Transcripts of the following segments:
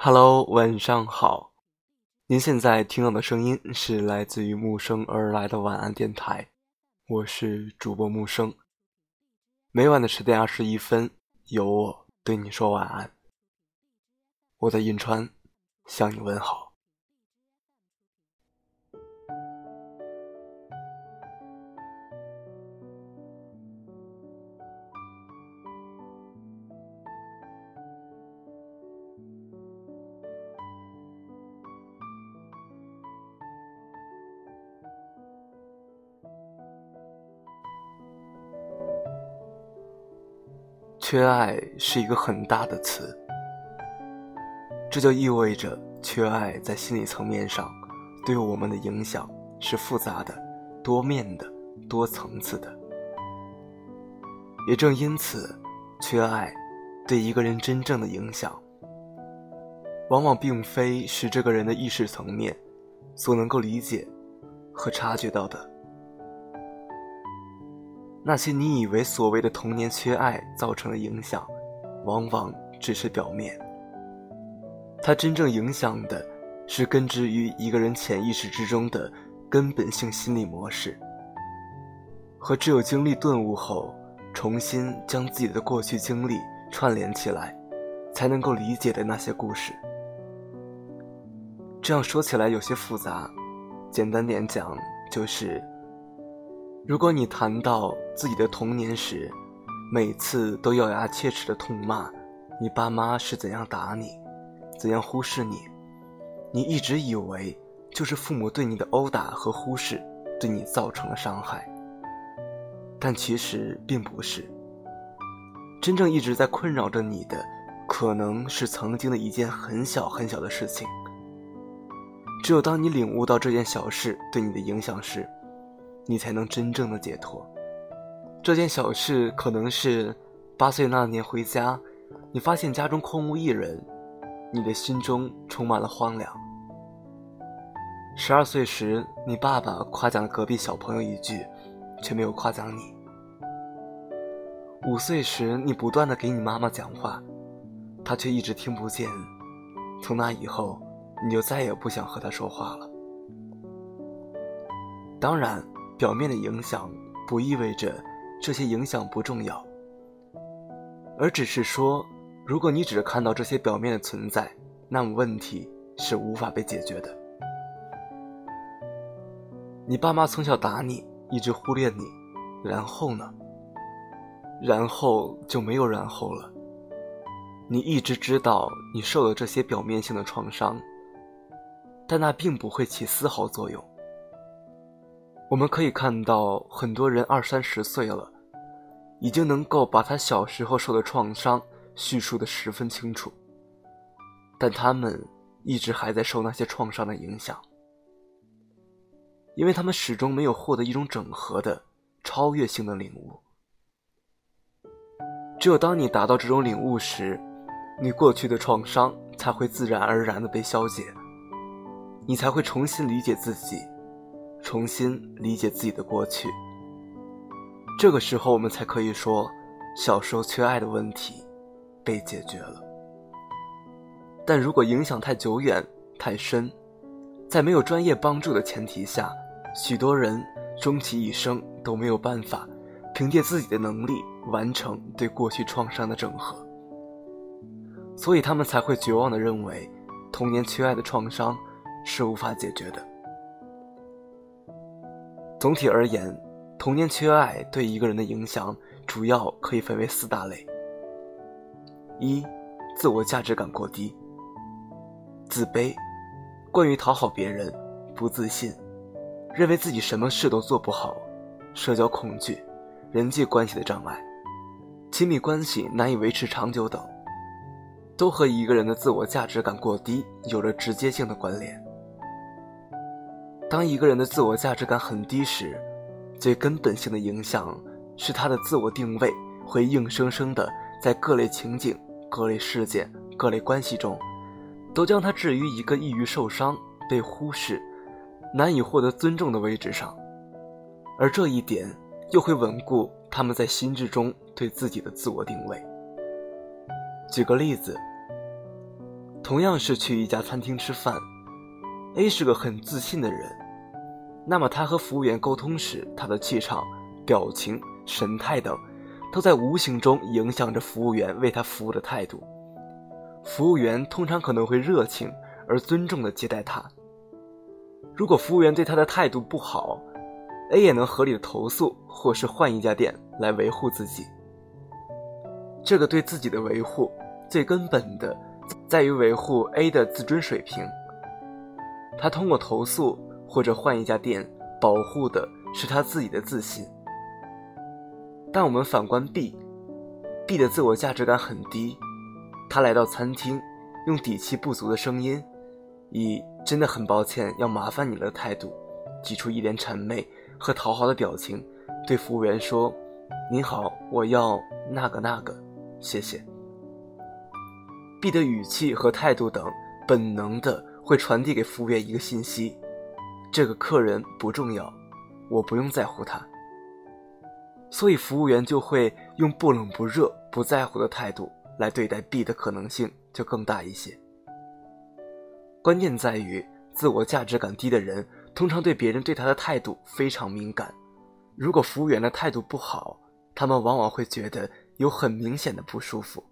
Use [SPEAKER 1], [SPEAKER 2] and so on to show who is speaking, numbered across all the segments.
[SPEAKER 1] Hello，晚上好。您现在听到的声音是来自于木生而来的晚安电台，我是主播木生。每晚的十点二十一分，有我对你说晚安。我在银川向你问好。缺爱是一个很大的词，这就意味着缺爱在心理层面上对我们的影响是复杂的、多面的、多层次的。也正因此，缺爱对一个人真正的影响，往往并非是这个人的意识层面所能够理解和察觉到的。那些你以为所谓的童年缺爱造成的影响，往往只是表面。它真正影响的，是根植于一个人潜意识之中的根本性心理模式，和只有经历顿悟后，重新将自己的过去经历串联起来，才能够理解的那些故事。这样说起来有些复杂，简单点讲就是。如果你谈到自己的童年时，每次都咬牙切齿的痛骂你爸妈是怎样打你，怎样忽视你，你一直以为就是父母对你的殴打和忽视对你造成了伤害，但其实并不是。真正一直在困扰着你的，可能是曾经的一件很小很小的事情。只有当你领悟到这件小事对你的影响时，你才能真正的解脱。这件小事可能是八岁那年回家，你发现家中空无一人，你的心中充满了荒凉。十二岁时，你爸爸夸奖了隔壁小朋友一句，却没有夸奖你。五岁时，你不断的给你妈妈讲话，她却一直听不见。从那以后，你就再也不想和她说话了。当然。表面的影响不意味着这些影响不重要，而只是说，如果你只看到这些表面的存在，那么问题是无法被解决的。你爸妈从小打你，一直忽略你，然后呢？然后就没有然后了。你一直知道你受了这些表面性的创伤，但那并不会起丝毫作用。我们可以看到，很多人二三十岁了，已经能够把他小时候受的创伤叙述的十分清楚，但他们一直还在受那些创伤的影响，因为他们始终没有获得一种整合的、超越性的领悟。只有当你达到这种领悟时，你过去的创伤才会自然而然的被消解，你才会重新理解自己。重新理解自己的过去，这个时候我们才可以说，小时候缺爱的问题被解决了。但如果影响太久远、太深，在没有专业帮助的前提下，许多人终其一生都没有办法凭借自己的能力完成对过去创伤的整合，所以他们才会绝望地认为，童年缺爱的创伤是无法解决的。总体而言，童年缺爱对一个人的影响主要可以分为四大类：一、自我价值感过低；自卑，惯于讨好别人；不自信，认为自己什么事都做不好；社交恐惧，人际关系的障碍；亲密关系难以维持长久等，都和一个人的自我价值感过低有着直接性的关联。当一个人的自我价值感很低时，最根本性的影响是他的自我定位会硬生生的在各类情景、各类事件、各类关系中，都将他置于一个易于受伤、被忽视、难以获得尊重的位置上，而这一点又会稳固他们在心智中对自己的自我定位。举个例子。同样是去一家餐厅吃饭，A 是个很自信的人，那么他和服务员沟通时，他的气场、表情、神态等，都在无形中影响着服务员为他服务的态度。服务员通常可能会热情而尊重地接待他。如果服务员对他的态度不好，A 也能合理的投诉，或是换一家店来维护自己。这个对自己的维护，最根本的。在于维护 A 的自尊水平。他通过投诉或者换一家店，保护的是他自己的自信。但我们反观 B，B 的自我价值感很低。他来到餐厅，用底气不足的声音，以“真的很抱歉，要麻烦你了”的态度，挤出一脸谄媚和讨好的表情，对服务员说：“您好，我要那个那个，谢谢。” B 的语气和态度等，本能的会传递给服务员一个信息：这个客人不重要，我不用在乎他。所以服务员就会用不冷不热、不在乎的态度来对待 B 的可能性就更大一些。关键在于，自我价值感低的人通常对别人对他的态度非常敏感。如果服务员的态度不好，他们往往会觉得有很明显的不舒服。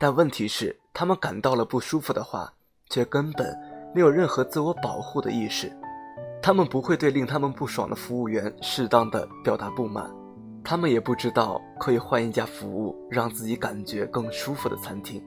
[SPEAKER 1] 但问题是，他们感到了不舒服的话，却根本没有任何自我保护的意识。他们不会对令他们不爽的服务员适当的表达不满，他们也不知道可以换一家服务让自己感觉更舒服的餐厅。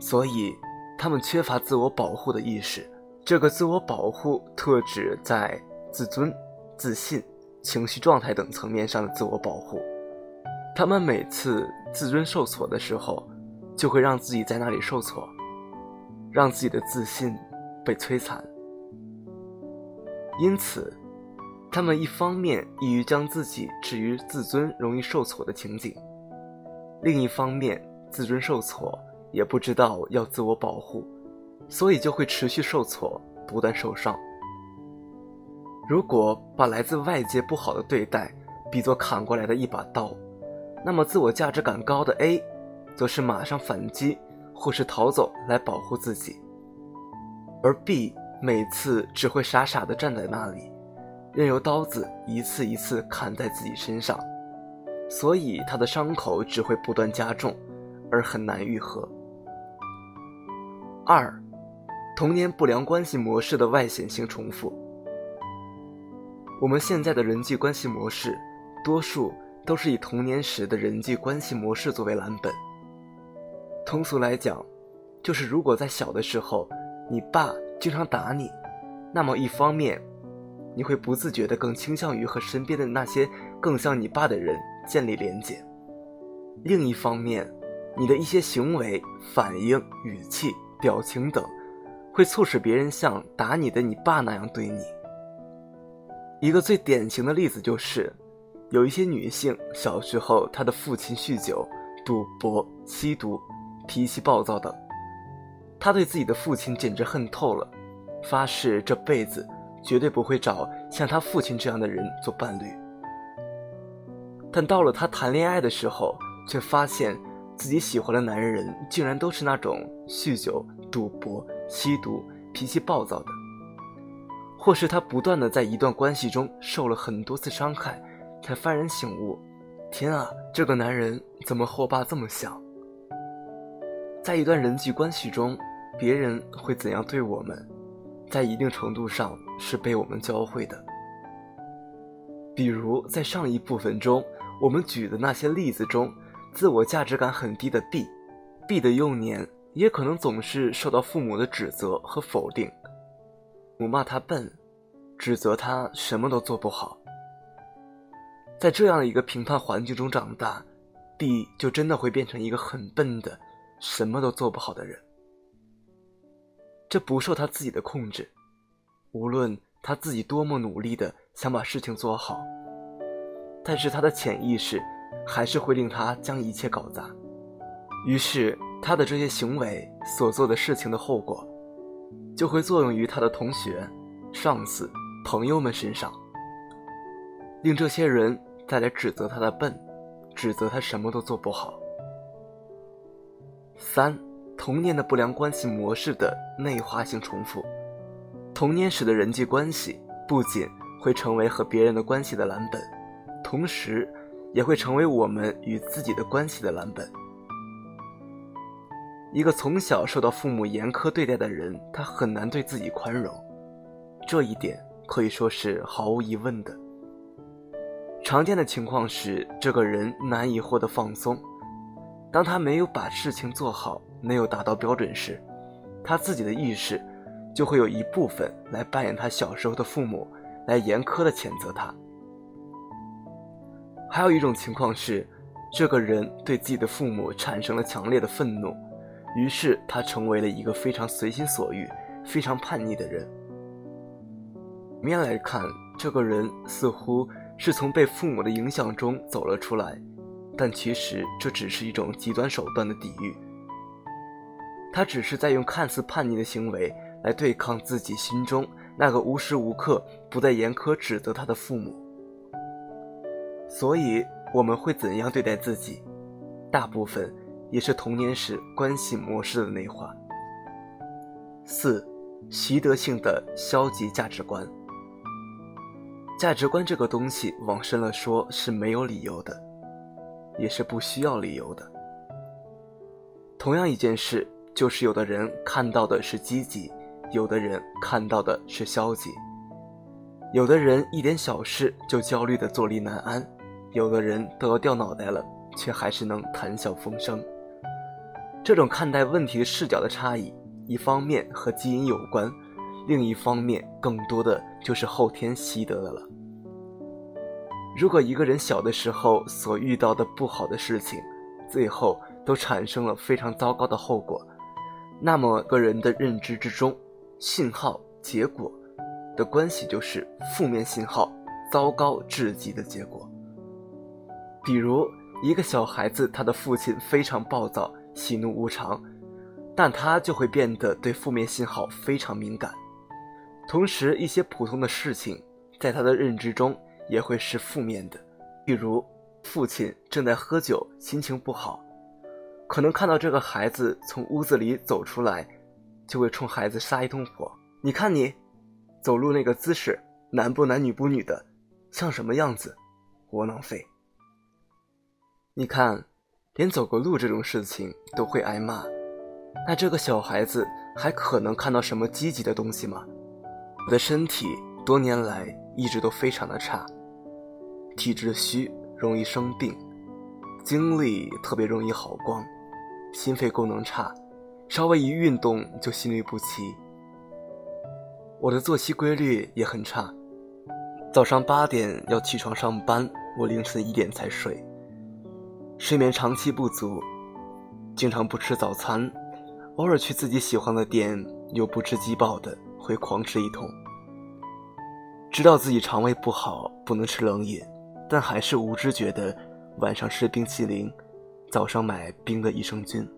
[SPEAKER 1] 所以，他们缺乏自我保护的意识。这个自我保护特指在自尊、自信、情绪状态等层面上的自我保护。他们每次自尊受挫的时候，就会让自己在那里受挫，让自己的自信被摧残。因此，他们一方面易于将自己置于自尊容易受挫的情景，另一方面自尊受挫也不知道要自我保护，所以就会持续受挫，不断受伤。如果把来自外界不好的对待比作砍过来的一把刀。那么，自我价值感高的 A，则是马上反击或是逃走来保护自己，而 B 每次只会傻傻地站在那里，任由刀子一次一次砍在自己身上，所以他的伤口只会不断加重，而很难愈合。二，童年不良关系模式的外显性重复。我们现在的人际关系模式，多数。都是以童年时的人际关系模式作为蓝本。通俗来讲，就是如果在小的时候，你爸经常打你，那么一方面，你会不自觉地更倾向于和身边的那些更像你爸的人建立连结；另一方面，你的一些行为、反应、语气、表情等，会促使别人像打你的你爸那样对你。一个最典型的例子就是。有一些女性小时候，她的父亲酗酒、赌博、吸毒，脾气暴躁等，她对自己的父亲简直恨透了，发誓这辈子绝对不会找像她父亲这样的人做伴侣。但到了她谈恋爱的时候，却发现自己喜欢的男人竟然都是那种酗酒、赌博、吸毒、脾气暴躁的，或是她不断的在一段关系中受了很多次伤害。才幡然醒悟，天啊，这个男人怎么和我爸这么像？在一段人际关系中，别人会怎样对我们，在一定程度上是被我们教会的。比如在上一部分中，我们举的那些例子中，自我价值感很低的 B，B 的幼年也可能总是受到父母的指责和否定，母骂他笨，指责他什么都做不好。在这样的一个评判环境中长大，B 就真的会变成一个很笨的、什么都做不好的人。这不受他自己的控制，无论他自己多么努力的想把事情做好，但是他的潜意识还是会令他将一切搞砸。于是，他的这些行为所做的事情的后果，就会作用于他的同学、上司、朋友们身上，令这些人。再来指责他的笨，指责他什么都做不好。三，童年的不良关系模式的内化性重复。童年时的人际关系不仅会成为和别人的关系的蓝本，同时也会成为我们与自己的关系的蓝本。一个从小受到父母严苛对待的人，他很难对自己宽容，这一点可以说是毫无疑问的。常见的情况是，这个人难以获得放松。当他没有把事情做好，没有达到标准时，他自己的意识就会有一部分来扮演他小时候的父母，来严苛的谴责他。还有一种情况是，这个人对自己的父母产生了强烈的愤怒。于是他成为了一个非常随心所欲、非常叛逆的人。面来看，这个人似乎是从被父母的影响中走了出来，但其实这只是一种极端手段的抵御。他只是在用看似叛逆的行为来对抗自己心中那个无时无刻不在严苛指责他的父母。所以我们会怎样对待自己？大部分。也是童年时关系模式的内化。四，习得性的消极价值观。价值观这个东西，往深了说是没有理由的，也是不需要理由的。同样一件事，就是有的人看到的是积极，有的人看到的是消极。有的人一点小事就焦虑的坐立难安，有的人都要掉脑袋了，却还是能谈笑风生。这种看待问题视角的差异，一方面和基因有关，另一方面更多的就是后天习得的了。如果一个人小的时候所遇到的不好的事情，最后都产生了非常糟糕的后果，那么个人的认知之中，信号结果的关系就是负面信号糟糕至极的结果。比如一个小孩子，他的父亲非常暴躁。喜怒无常，但他就会变得对负面信号非常敏感。同时，一些普通的事情在他的认知中也会是负面的。比如，父亲正在喝酒，心情不好，可能看到这个孩子从屋子里走出来，就会冲孩子撒一通火。你看你，走路那个姿势，男不男女不女的，像什么样子？窝囊废。你看。连走个路这种事情都会挨骂，那这个小孩子还可能看到什么积极的东西吗？我的身体多年来一直都非常的差，体质虚，容易生病，精力特别容易耗光，心肺功能差，稍微一运动就心律不齐。我的作息规律也很差，早上八点要起床上班，我凌晨一点才睡。睡眠长期不足，经常不吃早餐，偶尔去自己喜欢的店又不吃饥饱的，会狂吃一通。知道自己肠胃不好，不能吃冷饮，但还是无知觉的晚上吃冰淇淋，早上买冰的益生菌。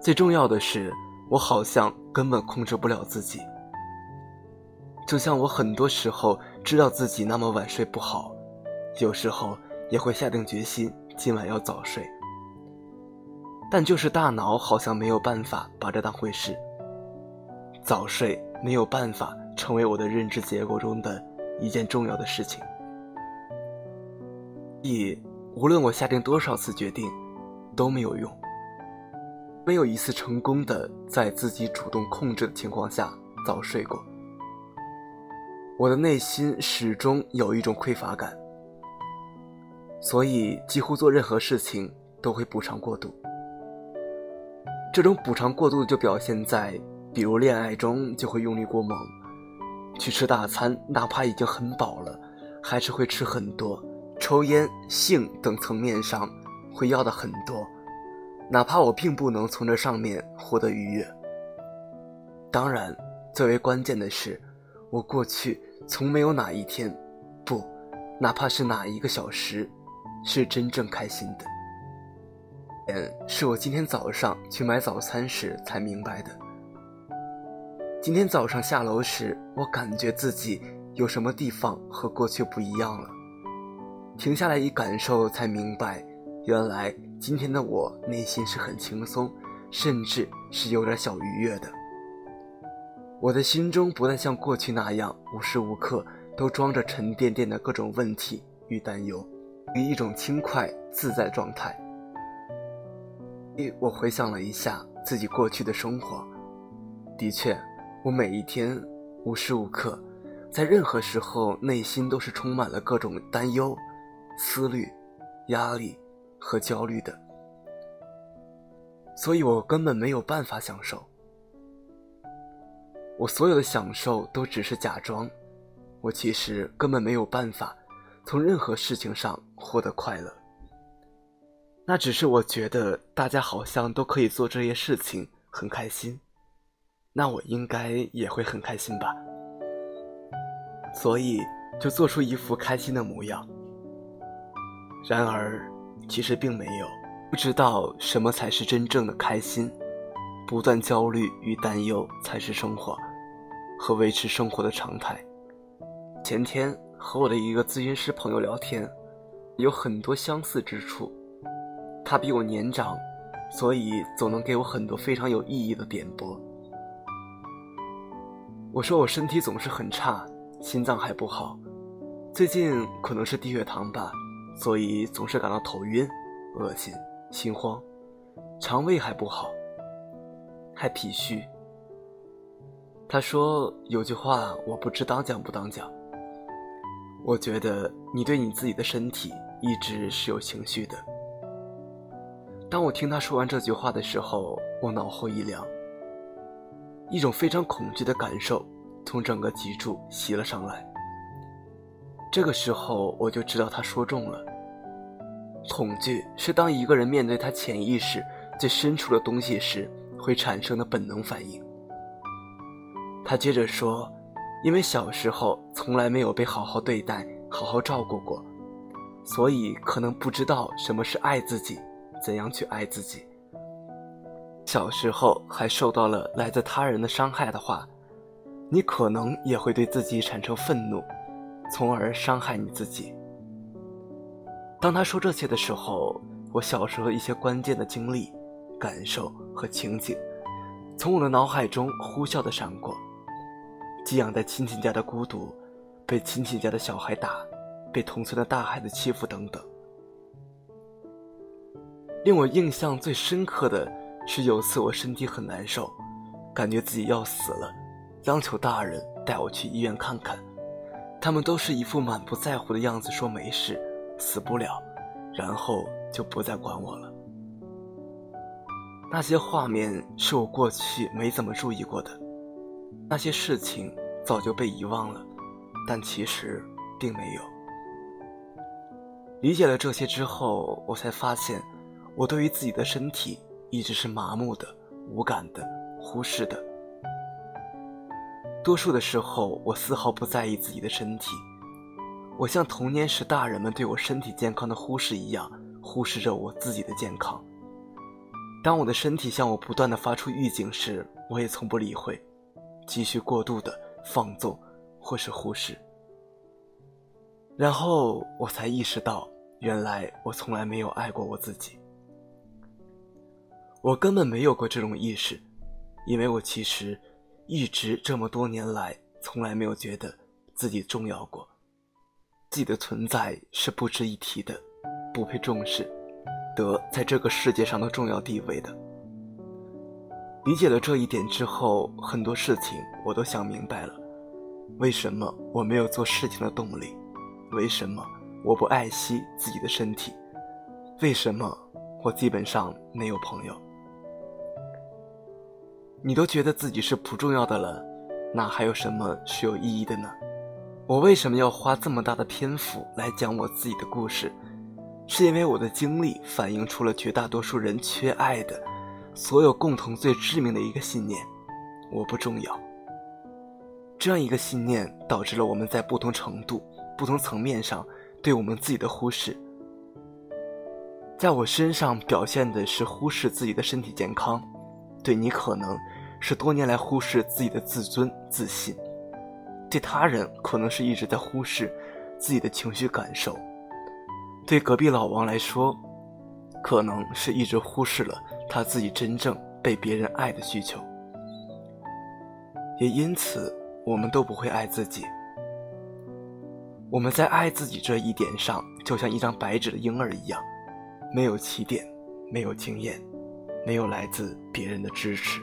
[SPEAKER 1] 最重要的是，我好像根本控制不了自己。就像我很多时候知道自己那么晚睡不好，有时候。也会下定决心今晚要早睡，但就是大脑好像没有办法把这当回事。早睡没有办法成为我的认知结构中的一件重要的事情。一，无论我下定多少次决定，都没有用，没有一次成功的在自己主动控制的情况下早睡过。我的内心始终有一种匮乏感。所以，几乎做任何事情都会补偿过度。这种补偿过度就表现在，比如恋爱中就会用力过猛，去吃大餐，哪怕已经很饱了，还是会吃很多；抽烟、性等层面上会要的很多，哪怕我并不能从这上面获得愉悦。当然，最为关键的是，我过去从没有哪一天，不，哪怕是哪一个小时。是真正开心的。嗯，是我今天早上去买早餐时才明白的。今天早上下楼时，我感觉自己有什么地方和过去不一样了。停下来一感受，才明白，原来今天的我内心是很轻松，甚至是有点小愉悦的。我的心中不再像过去那样无时无刻都装着沉甸甸的各种问题与担忧，于一种轻快自在状态。我回想了一下自己过去的生活，的确，我每一天无时无刻，在任何时候内心都是充满了各种担忧、思虑、压力和焦虑的，所以我根本没有办法享受。我所有的享受都只是假装，我其实根本没有办法从任何事情上获得快乐。那只是我觉得大家好像都可以做这些事情，很开心，那我应该也会很开心吧。所以就做出一副开心的模样。然而，其实并没有，不知道什么才是真正的开心，不断焦虑与担忧才是生活和维持生活的常态。前天和我的一个咨询师朋友聊天，有很多相似之处。他比我年长，所以总能给我很多非常有意义的点拨。我说我身体总是很差，心脏还不好，最近可能是低血糖吧，所以总是感到头晕、恶心、心慌，肠胃还不好，还脾虚。他说有句话我不知当讲不当讲，我觉得你对你自己的身体一直是有情绪的。当我听他说完这句话的时候，我脑后一凉，一种非常恐惧的感受从整个脊柱袭了上来。这个时候我就知道他说中了。恐惧是当一个人面对他潜意识最深处的东西时会产生的本能反应。他接着说：“因为小时候从来没有被好好对待、好好照顾过，所以可能不知道什么是爱自己。”怎样去爱自己？小时候还受到了来自他人的伤害的话，你可能也会对自己产生愤怒，从而伤害你自己。当他说这些的时候，我小时候一些关键的经历、感受和情景，从我的脑海中呼啸的闪过：寄养在亲戚家的孤独，被亲戚家的小孩打，被同村的大孩子欺负等等。令我印象最深刻的是，有次我身体很难受，感觉自己要死了，央求大人带我去医院看看。他们都是一副满不在乎的样子，说没事，死不了，然后就不再管我了。那些画面是我过去没怎么注意过的，那些事情早就被遗忘了，但其实并没有。理解了这些之后，我才发现。我对于自己的身体一直是麻木的、无感的、忽视的。多数的时候，我丝毫不在意自己的身体。我像童年时大人们对我身体健康的忽视一样，忽视着我自己的健康。当我的身体向我不断的发出预警时，我也从不理会，继续过度的放纵或是忽视。然后我才意识到，原来我从来没有爱过我自己。我根本没有过这种意识，因为我其实一直这么多年来从来没有觉得自己重要过，自己的存在是不值一提的，不配重视，得在这个世界上的重要地位的。理解了这一点之后，很多事情我都想明白了：为什么我没有做事情的动力？为什么我不爱惜自己的身体？为什么我基本上没有朋友？你都觉得自己是不重要的了，那还有什么是有意义的呢？我为什么要花这么大的篇幅来讲我自己的故事？是因为我的经历反映出了绝大多数人缺爱的，所有共同最致命的一个信念：我不重要。这样一个信念导致了我们在不同程度、不同层面上对我们自己的忽视。在我身上表现的是忽视自己的身体健康，对你可能。是多年来忽视自己的自尊自信，对他人可能是一直在忽视自己的情绪感受。对隔壁老王来说，可能是一直忽视了他自己真正被别人爱的需求，也因此，我们都不会爱自己。我们在爱自己这一点上，就像一张白纸的婴儿一样，没有起点，没有经验，没有来自别人的支持。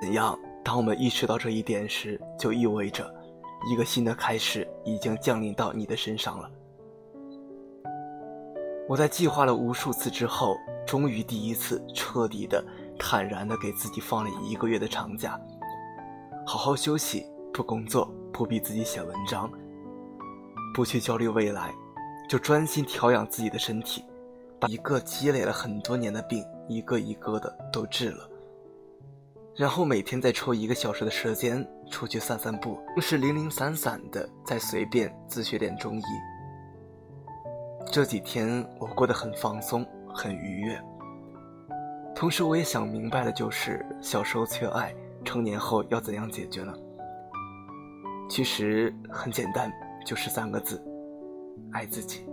[SPEAKER 1] 怎样？当我们意识到这一点时，就意味着一个新的开始已经降临到你的身上了。我在计划了无数次之后，终于第一次彻底的、坦然的给自己放了一个月的长假，好好休息，不工作。不逼自己写文章，不去焦虑未来，就专心调养自己的身体，把一个积累了很多年的病一个一个的都治了。然后每天再抽一个小时的时间出去散散步，是零零散散的再随便自学点中医。这几天我过得很放松，很愉悦。同时我也想明白了，就是小时候缺爱，成年后要怎样解决呢？其实很简单，就是三个字：爱自己。